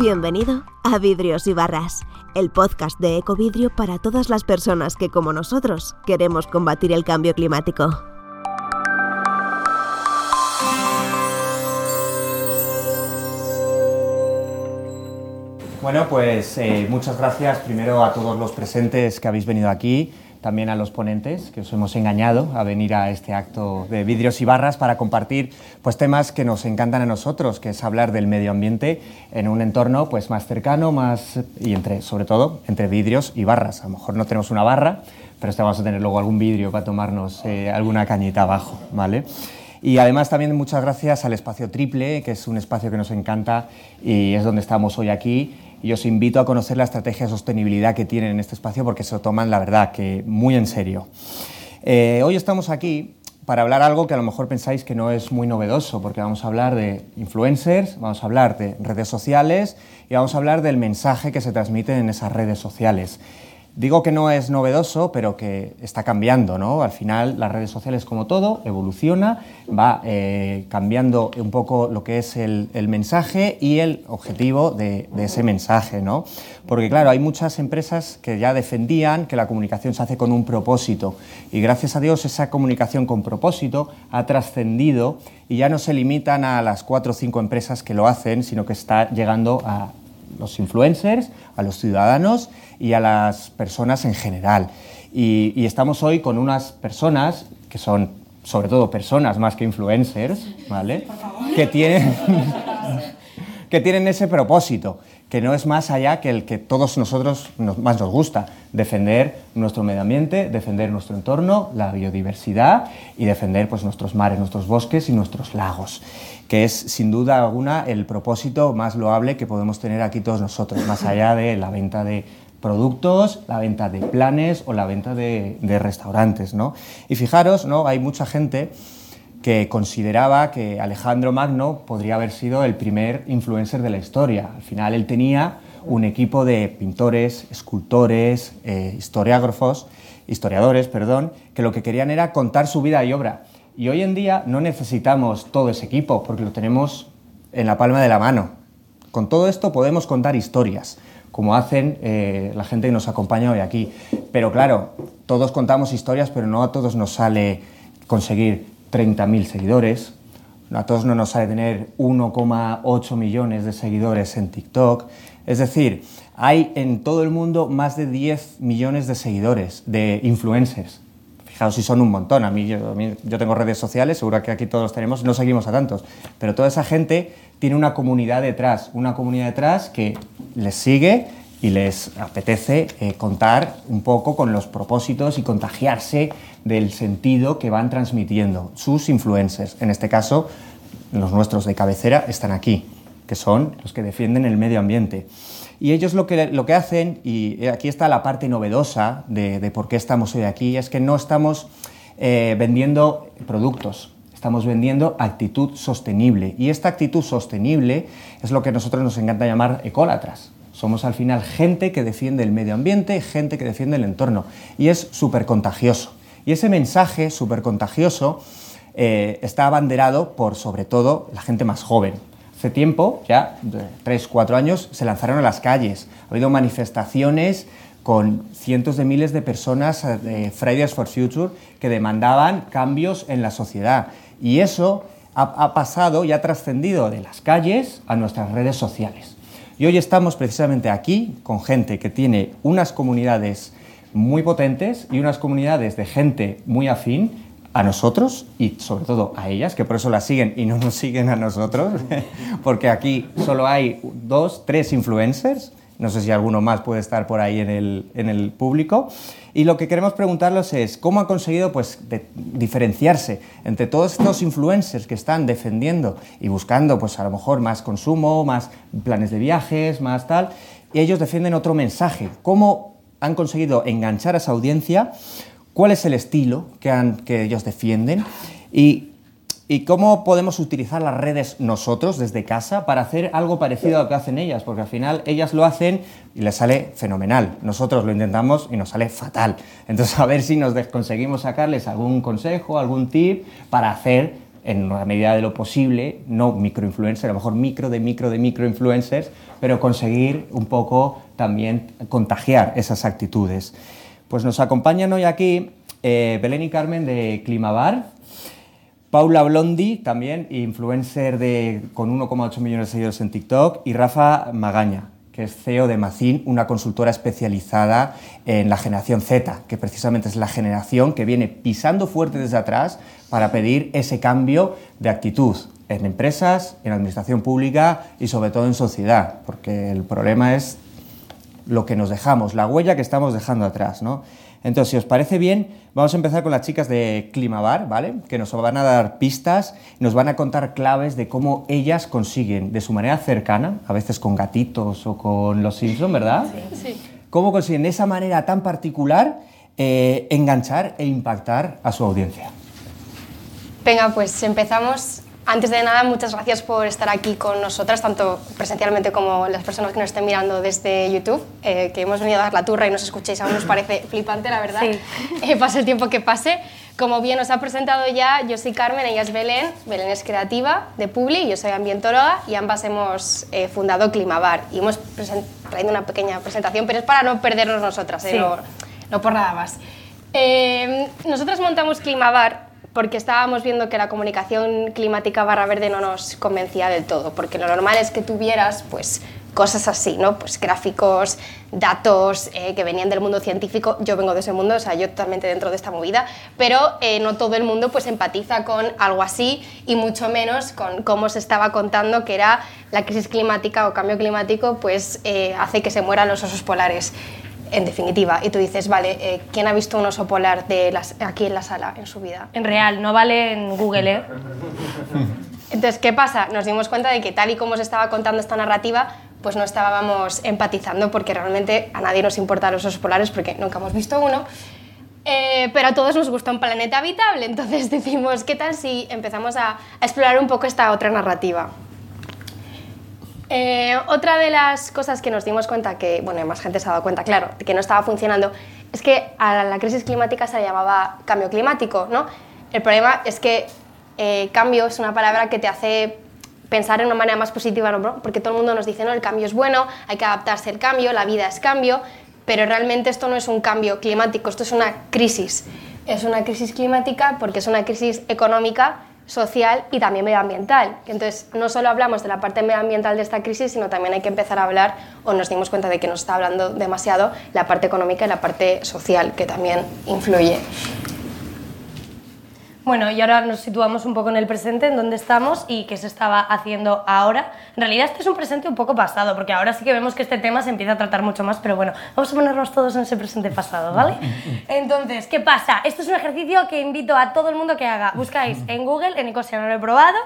Bienvenido a Vidrios y Barras, el podcast de Ecovidrio para todas las personas que, como nosotros, queremos combatir el cambio climático. Bueno, pues eh, muchas gracias primero a todos los presentes que habéis venido aquí también a los ponentes que os hemos engañado a venir a este acto de vidrios y barras para compartir pues, temas que nos encantan a nosotros, que es hablar del medio ambiente en un entorno pues, más cercano más, y entre, sobre todo entre vidrios y barras. A lo mejor no tenemos una barra, pero vamos a tener luego algún vidrio para tomarnos eh, alguna cañita abajo. ¿vale? Y además también muchas gracias al Espacio Triple, que es un espacio que nos encanta y es donde estamos hoy aquí y os invito a conocer la estrategia de sostenibilidad que tienen en este espacio porque se lo toman, la verdad, que muy en serio. Eh, hoy estamos aquí para hablar algo que a lo mejor pensáis que no es muy novedoso, porque vamos a hablar de influencers, vamos a hablar de redes sociales y vamos a hablar del mensaje que se transmite en esas redes sociales. Digo que no es novedoso, pero que está cambiando, ¿no? Al final las redes sociales, como todo, evoluciona, va eh, cambiando un poco lo que es el, mensaje y el objetivo de, ese mensaje, ¿no? Porque claro, hay muchas empresas que ya defendían que la comunicación se hace con un propósito y gracias a Dios esa comunicación con propósito ha trascendido y ya no se limitan a las cuatro o cinco empresas que lo hacen, sino que está llegando a los influencers, a los ciudadanos y a las personas en general. Y, estamos hoy con unas personas que son sobre todo personas más que influencers, ¿vale? Que tienen, que tienen ese propósito, que no es más allá que el que todos nosotros más nos gusta, defender nuestro medio ambiente, defender nuestro entorno, la biodiversidad y defender pues, nuestros mares, nuestros bosques y nuestros lagos que es sin duda alguna el propósito más loable que podemos tener aquí todos nosotros, más allá de la venta de productos, la venta de planes o la venta de, restaurantes. ¿no? Y fijaros, ¿no? hay mucha gente que consideraba que Alejandro Magno podría haber sido el primer influencer de la historia. Al final él tenía un equipo de pintores, escultores, eh, historiógrafos, historiadores, perdón, que lo que querían era contar su vida y obra. Y hoy en día no necesitamos todo ese equipo porque lo tenemos en la palma de la mano. Con todo esto podemos contar historias, como hacen eh, la gente que nos acompaña hoy aquí. Pero claro, todos contamos historias, pero no a todos nos sale conseguir 30.000 seguidores, a todos no nos sale tener 1,8 millones de seguidores en TikTok. Es decir, hay en todo el mundo más de 10 millones de seguidores, de influencers. Fijaos si son un montón. A mí, yo, tengo redes sociales, seguro que aquí todos tenemos, no seguimos a tantos. Pero toda esa gente tiene una comunidad detrás, una comunidad detrás que les sigue y les apetece eh, contar un poco con los propósitos y contagiarse del sentido que van transmitiendo sus influencers. En este caso, los nuestros de cabecera están aquí, que son los que defienden el medio ambiente. Y ellos lo que, lo que hacen, y aquí está la parte novedosa de, por qué estamos hoy aquí, es que no estamos eh, vendiendo productos, estamos vendiendo actitud sostenible. Y esta actitud sostenible es lo que a nosotros nos encanta llamar ecólatras. Somos al final gente que defiende el medio ambiente, gente que defiende el entorno. Y es súper contagioso. Y ese mensaje súper contagioso eh, está abanderado por sobre todo la gente más joven hace tiempo, ya tres, cuatro años, se lanzaron a las calles. Ha habido manifestaciones con cientos de miles de personas eh, de Fridays for Future que demandaban cambios en la sociedad. Y eso ha, pasado y ha trascendido de las calles a nuestras redes sociales. Y hoy estamos precisamente aquí con gente que tiene unas comunidades muy potentes y unas comunidades de gente muy afín a nosotros y sobre todo a ellas, que por eso las siguen y no nos siguen a nosotros, porque aquí solo hay dos, tres influencers, no sé si alguno más puede estar por ahí en el, público, y lo que queremos preguntarles es cómo han conseguido pues, diferenciarse entre todos estos influencers que están defendiendo y buscando pues, a lo mejor más consumo, más planes de viajes, más tal, y ellos defienden otro mensaje, cómo han conseguido enganchar a esa audiencia cuál es el estilo que, ellos defienden y, cómo podemos utilizar las redes nosotros desde casa para hacer algo parecido a lo que hacen ellas, porque al final ellas lo hacen y les sale fenomenal. Nosotros lo intentamos y nos sale fatal. Entonces a ver si nos conseguimos sacarles algún consejo, algún tip para hacer en la medida de lo posible, no microinfluencers, a lo mejor micro de micro de microinfluencers, pero conseguir un poco también contagiar esas actitudes. Pues nos acompañan hoy aquí eh, Belén y Carmen de Climabar, Paula Blondi, también influencer de, con 1,8 millones de seguidores en TikTok, y Rafa Magaña, que es CEO de Macin, una consultora especializada en la generación Z, que precisamente es la generación que viene pisando fuerte desde atrás para pedir ese cambio de actitud en empresas, en administración pública y sobre todo en sociedad, porque el problema es lo que nos dejamos, la huella que estamos dejando atrás, ¿no? Entonces, si os parece bien, vamos a empezar con las chicas de Climabar, ¿vale? Que nos van a dar pistas, nos van a contar claves de cómo ellas consiguen, de su manera cercana, a veces con gatitos o con los Simpsons, ¿verdad? Sí. sí. Cómo consiguen de esa manera tan particular eh, enganchar e impactar a su audiencia. Venga, pues empezamos antes de nada, muchas gracias por estar aquí con nosotras, tanto presencialmente como las personas que nos estén mirando desde YouTube, eh, que hemos venido a dar la turra y nos escuchéis, aún nos parece flipante, la verdad. Sí. Eh, pase el tiempo que pase. Como bien os ha presentado ya, yo soy Carmen, ella es Belén. Belén es creativa de Publi, yo soy ambientóloga y ambas hemos eh, fundado Climabar. Y hemos traído una pequeña presentación, pero es para no perdernos nosotras, no, no, por nada más. nosotras montamos Climabar porque estábamos viendo que la comunicación climática barra verde no nos convencía del todo, porque lo normal es que tuvieras pues cosas así, ¿no? Pues gráficos, datos eh, que venían del mundo científico. Yo vengo de ese mundo, o sea, yo totalmente dentro de esta movida, pero eh, no todo el mundo pues empatiza con algo así y mucho menos con cómo se estaba contando que era la crisis climática o cambio climático, pues eh, hace que se mueran los osos polares en definitiva. Y tú dices, vale, eh, ¿quién ha visto un oso polar de las, aquí en la sala en su vida? En real, no vale en Google, ¿eh? Entonces, ¿qué pasa? Nos dimos cuenta de que tal y como se estaba contando esta narrativa, pues no estábamos empatizando porque realmente a nadie nos importan los osos polares porque nunca hemos visto uno. Eh, pero a todos nos gusta un planeta habitable, entonces decimos, ¿qué tal si empezamos a, a explorar un poco esta otra narrativa? Eh, otra de las cosas que nos dimos cuenta, que bueno, más gente se ha dado cuenta, claro, que no estaba funcionando, es que a la crisis climática se llamaba cambio climático, ¿no? El problema es que eh, cambio es una palabra que te hace pensar de una manera más positiva, ¿no? porque todo el mundo nos dice, no, el cambio es bueno, hay que adaptarse al cambio, la vida es cambio, pero realmente esto no es un cambio climático, esto es una crisis. Es una crisis climática porque es una crisis económica social y también medioambiental. Entonces, no solo hablamos de la parte medioambiental de esta crisis, sino también hay que empezar a hablar, o nos dimos cuenta de que nos está hablando demasiado, la parte económica y la parte social, que también influye. Bueno, y ahora nos situamos un poco en el presente, en donde estamos y qué se estaba haciendo ahora. En realidad este es un presente un poco pasado, porque ahora sí que vemos que este tema se empieza a tratar mucho más, pero bueno, vamos a ponernos todos en ese presente pasado, ¿vale? Entonces, ¿qué pasa? Esto es un ejercicio que invito a todo el mundo que haga. Buscáis en Google, en Ecosia no lo he probado,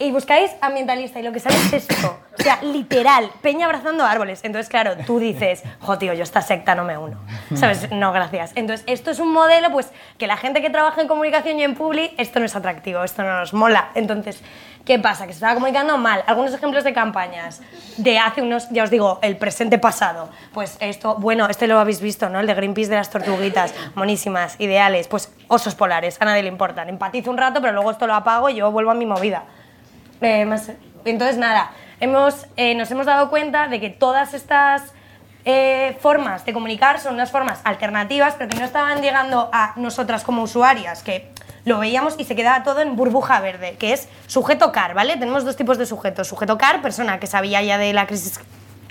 y buscáis ambientalista y lo que sale es esto. O sea, literal, peña abrazando árboles. Entonces, claro, tú dices, jo, tío, yo esta secta no me uno. ¿Sabes? No, gracias. Entonces, esto es un modelo, pues, que la gente que trabaja en comunicación y en publi, esto no es atractivo, esto no nos mola. Entonces, ¿qué pasa? Que se estaba comunicando mal. Algunos ejemplos de campañas de hace unos, ya os digo, el presente pasado. Pues esto, bueno, este lo habéis visto, ¿no? El de Greenpeace de las tortuguitas, monísimas, ideales. Pues osos polares, a nadie le importan. Empatizo un rato, pero luego esto lo apago y yo vuelvo a mi movida. Eh, entonces, nada, hemos, eh, nos hemos dado cuenta de que todas estas eh, formas de comunicar son unas formas alternativas, pero que no estaban llegando a nosotras como usuarias, que lo veíamos y se quedaba todo en burbuja verde, que es sujeto CAR, ¿vale? Tenemos dos tipos de sujetos. Sujeto CAR, persona que sabía ya de la crisis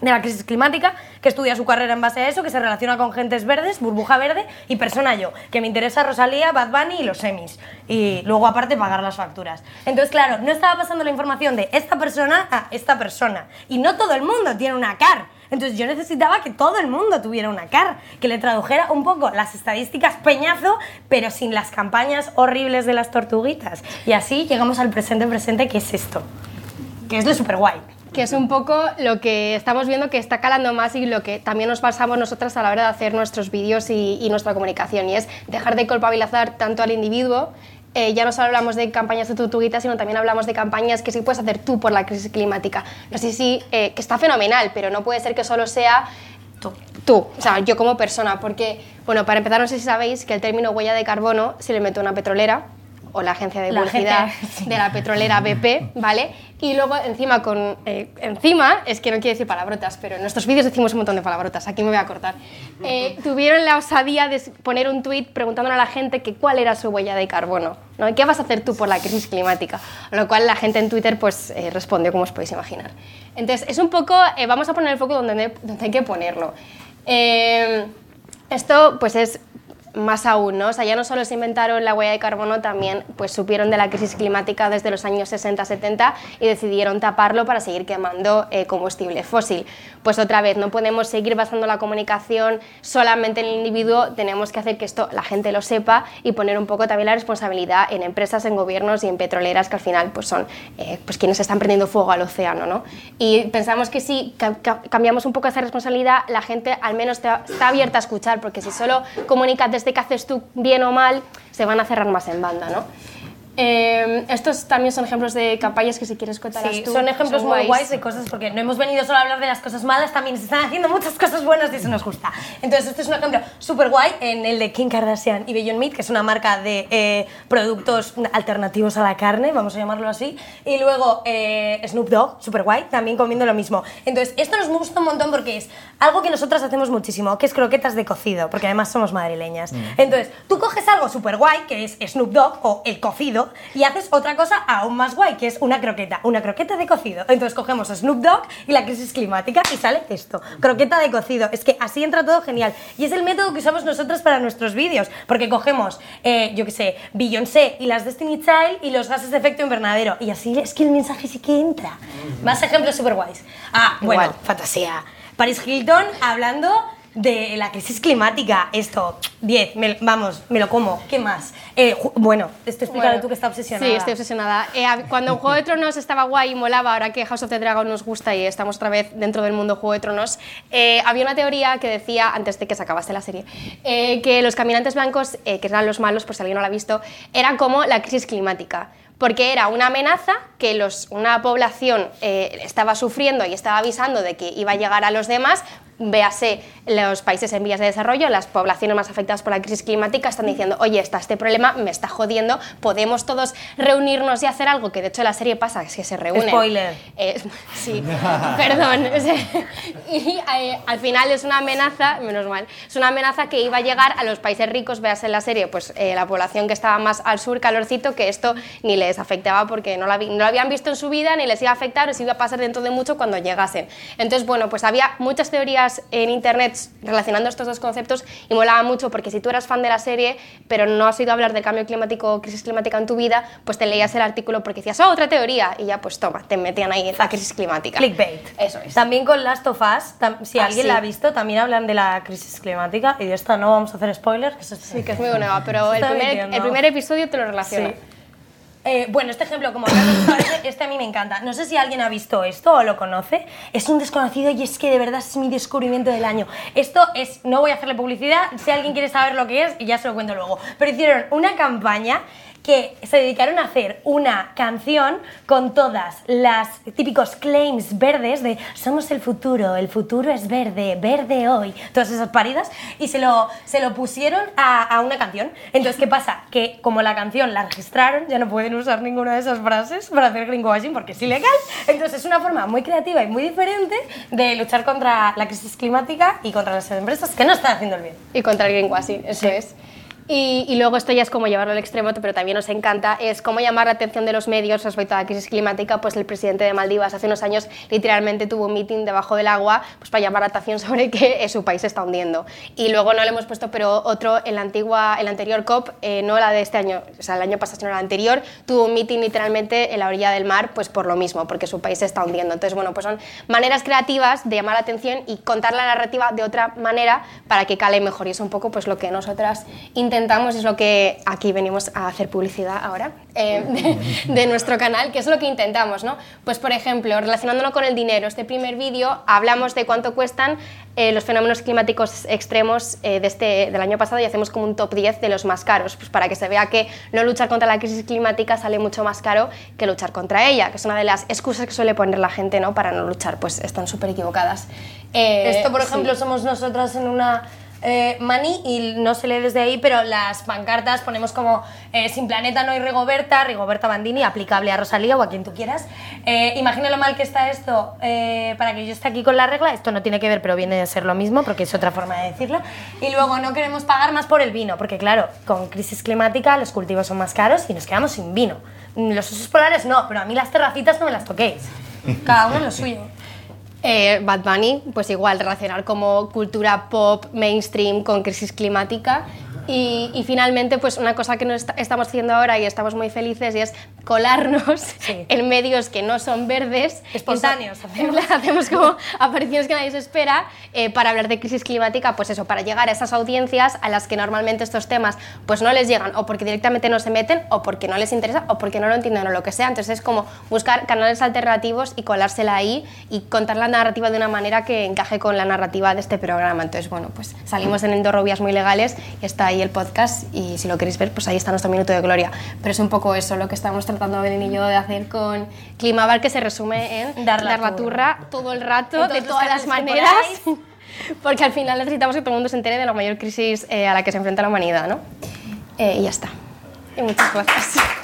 de la crisis climática, que estudia su carrera en base a eso, que se relaciona con gentes verdes, burbuja verde, y persona yo, que me interesa Rosalía, Bad Bunny y los semis. Y luego aparte pagar las facturas. Entonces, claro, no estaba pasando la información de esta persona a esta persona. Y no todo el mundo tiene una CAR. Entonces yo necesitaba que todo el mundo tuviera una CAR, que le tradujera un poco las estadísticas peñazo, pero sin las campañas horribles de las tortuguitas. Y así llegamos al presente presente, que es esto, que es lo super guay que es un poco lo que estamos viendo que está calando más y lo que también nos pasamos nosotras a la hora de hacer nuestros vídeos y, nuestra comunicación, y es dejar de culpabilizar tanto al individuo. Eh, ya no solo hablamos de campañas de tortuguitas, sino también hablamos de campañas que sí puedes hacer tú por la crisis climática. No sé si, eh, que está fenomenal, pero no puede ser que solo sea tú. Tú, o sea, yo como persona, porque, bueno, para empezar, no sé si sabéis que el término huella de carbono se le metió a una petrolera o la agencia de publicidad sí. de la petrolera BP, ¿vale? Y luego encima con eh, encima es que no quiero decir palabrotas, pero en nuestros vídeos decimos un montón de palabrotas. Aquí me voy a cortar. Eh, tuvieron la osadía de poner un tuit preguntándole a la gente que cuál era su huella de carbono, ¿no? ¿Y ¿Qué vas a hacer tú por la crisis climática? Lo cual la gente en Twitter pues eh, respondió como os podéis imaginar. Entonces es un poco vamos a poner el foco donde, donde hay que ponerlo. Esto pues es más aún, ¿no? O sea, ya no solo se inventaron la huella de carbono, también pues supieron de la crisis climática desde los años 60-70 y decidieron taparlo para seguir quemando eh, combustible fósil. Pues otra vez, no podemos seguir basando la comunicación solamente en el individuo, tenemos que hacer que esto la gente lo sepa y poner un poco también la responsabilidad en empresas, en gobiernos y en petroleras que al final pues son eh, pues quienes están prendiendo fuego al océano, ¿no? Y pensamos que si ca- ca- cambiamos un poco esa responsabilidad, la gente al menos está abierta a escuchar, porque si solo comunicas desde que haces tú bien o mal, se van a cerrar más en banda, ¿no? Eh, estos también son ejemplos de campañas que si quieres contarlas Sí, tú. son ejemplos muy guays. guays de cosas, porque no hemos venido solo a hablar de las cosas malas, también se están haciendo muchas cosas buenas y eso nos gusta. Entonces, este es un ejemplo súper guay en el de Kim Kardashian y Beyond Meat, que es una marca de eh, productos alternativos a la carne, vamos a llamarlo así. Y luego eh, Snoop Dogg, súper guay, también comiendo lo mismo. Entonces, esto nos gusta un montón porque es algo que nosotras hacemos muchísimo, que es croquetas de cocido, porque además somos madrileñas. Entonces, tú coges algo súper guay, que es Snoop Dogg o el cocido, y haces otra cosa aún más guay, que es una croqueta, una croqueta de cocido. Entonces cogemos Snoop Dogg y la crisis climática y sale esto, croqueta de cocido. Es que así entra todo genial. Y es el método que usamos nosotros para nuestros vídeos, porque cogemos, eh, yo qué sé, Beyoncé y las Destiny Child y los gases de efecto invernadero. Y así es que el mensaje sí que entra. Más ejemplos súper guays. Ah, bueno, Igual. fantasía. Paris Hilton hablando de la crisis climática. Esto, 10, me- vamos, me lo como. ¿Qué más? Eh, bueno, esto explícalo Bueno, tú que estás obsesionada. Sí, estoy obsesionada. Eh, cuando Juego de Tronos estaba guay y molaba, ahora que House of the Dragon nos gusta y estamos otra vez dentro del mundo Juego de Tronos, eh, había una teoría que decía, antes de que se acabase la serie, eh, que los caminantes blancos, que eran los malos, por si alguien no lo ha visto, eran como la crisis climática. Porque era una amenaza que los, una población eh, estaba sufriendo y estaba avisando de que iba a llegar a los demás, véase los países en vías de desarrollo, las poblaciones más afectadas por la crisis climática están diciendo, oye, está este problema, me está jodiendo, podemos todos reunirnos y hacer algo, que de hecho la serie pasa, es que se reúnen. Spoiler. Eh, sí, perdón. o y eh, al final es una amenaza, menos mal, es una amenaza que iba a llegar a los países ricos, veas en la serie, pues eh, la población que estaba más al sur, calorcito, que esto ni les afectaba porque no lo, habi- no lo habían visto en su vida, ni les iba a afectar, les iba a pasar dentro de mucho cuando llegasen. Entonces, bueno, pues había muchas teorías en internet relacionando estos dos conceptos y molaba mucho porque si tú eras fan de la serie, pero no has oído hablar del cambio climático o crisis climática en tu vida, pues te leías el artículo porque decías, oh, otra teoría, y ya pues toma, te metían ahí la crisis climática. Clickbait. Eso es. También con Last of Us, si Ah, alguien sí. la ha visto, también hablan de la crisis climática y de esta no vamos a hacer spoilers. Que Sí, que es muy nueva, pero el primer, el primer episodio te lo relaciona. Sí. Eh, bueno, este ejemplo, como este a mí me encanta. No sé si alguien ha visto esto o lo conoce. Es un desconocido y es que de verdad es mi descubrimiento del año. Esto es, no voy a hacerle publicidad, si alguien quiere saber lo que es, ya se lo cuento luego. Pero hicieron una campaña que se dedicaron a hacer una canción con todas las típicos claims verdes de somos el futuro, el futuro es verde, verde hoy, todas esas paridas, y se lo, se lo pusieron a, a una canción. Entonces, ¿qué pasa? Que como la canción la registraron, ya no pueden usar ninguna de esas frases para hacer greenwashing porque es ilegal. Entonces, es una forma muy creativa y muy diferente de luchar contra la crisis climática y contra las empresas que no están haciendo el bien. Y contra el greenwashing, eso es. Y, y luego esto ya es como llevarlo al extremo, pero también nos encanta, es cómo llamar la atención de los medios respecto a la crisis climática. Pues el presidente de Maldivas hace unos años literalmente tuvo un meeting debajo del agua pues para llamar la atención sobre que eh, su país se está hundiendo. Y luego no le hemos puesto, pero otro, en la, antigua, en la anterior COP, eh, no la de este año, o sea, el año pasado, sino la anterior, tuvo un meeting literalmente en la orilla del mar, pues por lo mismo, porque su país se está hundiendo. Entonces, bueno, pues son maneras creativas de llamar la atención y contar la narrativa de otra manera para que cale mejor. Y es un poco pues lo que nosotras intentamos, es lo que aquí venimos a hacer publicidad ahora eh, de, de nuestro canal, que es lo que intentamos, ¿no? Pues por ejemplo, relacionándolo con el dinero, este primer vídeo hablamos de cuánto cuestan eh, los fenómenos climáticos extremos eh, de este, del año pasado y hacemos como un top 10 de los más caros, pues para que se vea que no luchar contra la crisis climática sale mucho más caro que luchar contra ella, que es una de las excusas que suele poner la gente ¿no? para no luchar, pues están súper equivocadas. Eh, Esto, por sí. ejemplo, somos nosotras en una eh, Mani y no se lee desde ahí, pero las pancartas ponemos como eh, Sin Planeta no hay Rigoberta, Rigoberta Bandini, aplicable a Rosalía o a quien tú quieras. Eh, imagina lo mal que está esto eh, para que yo esté aquí con la regla. Esto no tiene que ver, pero viene a ser lo mismo porque es otra forma de decirlo. Y luego no queremos pagar más por el vino, porque claro, con crisis climática los cultivos son más caros y nos quedamos sin vino. Los osos polares no, pero a mí las terracitas no me las toquéis. Cada uno lo suyo. Eh, Bad Bunny, pues igual, relacionar como cultura pop, mainstream con crisis climática. Y, y finalmente, pues una cosa que est- estamos haciendo ahora y estamos muy felices y es colarnos Sí. en medios que no son verdes. Espontáneos, hacemos. hacemos como apariciones que nadie se espera eh, para hablar de crisis climática, pues eso, para llegar a esas audiencias a las que normalmente estos temas pues no les llegan o porque directamente no se meten o porque no les interesa o porque no lo entienden o lo que sea. Entonces es como buscar canales alternativos y colársela ahí y contar la narrativa de una manera que encaje con la narrativa de este programa. Entonces, bueno, pues salimos en Endorrobias muy legales y está ahí el podcast y si lo queréis ver, pues ahí está nuestro minuto de gloria. Pero es un poco eso lo que estamos tratando Belén y yo de hacer con Climabar, que se resume en Dar la la turra todo el rato, En todos de todas las maneras, porque al final necesitamos que todo el mundo se entere de la mayor crisis eh, a la que se enfrenta la humanidad, ¿no? Eh, y ya está. Y muchas gracias.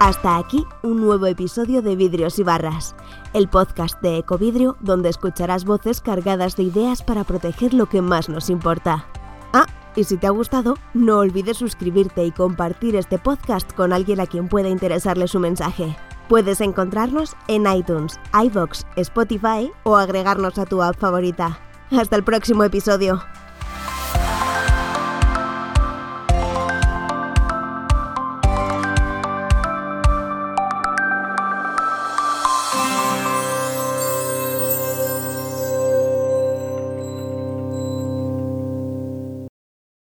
Hasta aquí un nuevo episodio de Vidrios y Barras, el podcast de Ecovidrio donde escucharás voces cargadas de ideas para proteger lo que más nos importa. Ah, y si te ha gustado, no olvides suscribirte y compartir este podcast con alguien a quien pueda interesarle su mensaje. Puedes encontrarnos en iTunes, iVoox, Spotify o agregarnos a tu app favorita. Hasta el próximo episodio.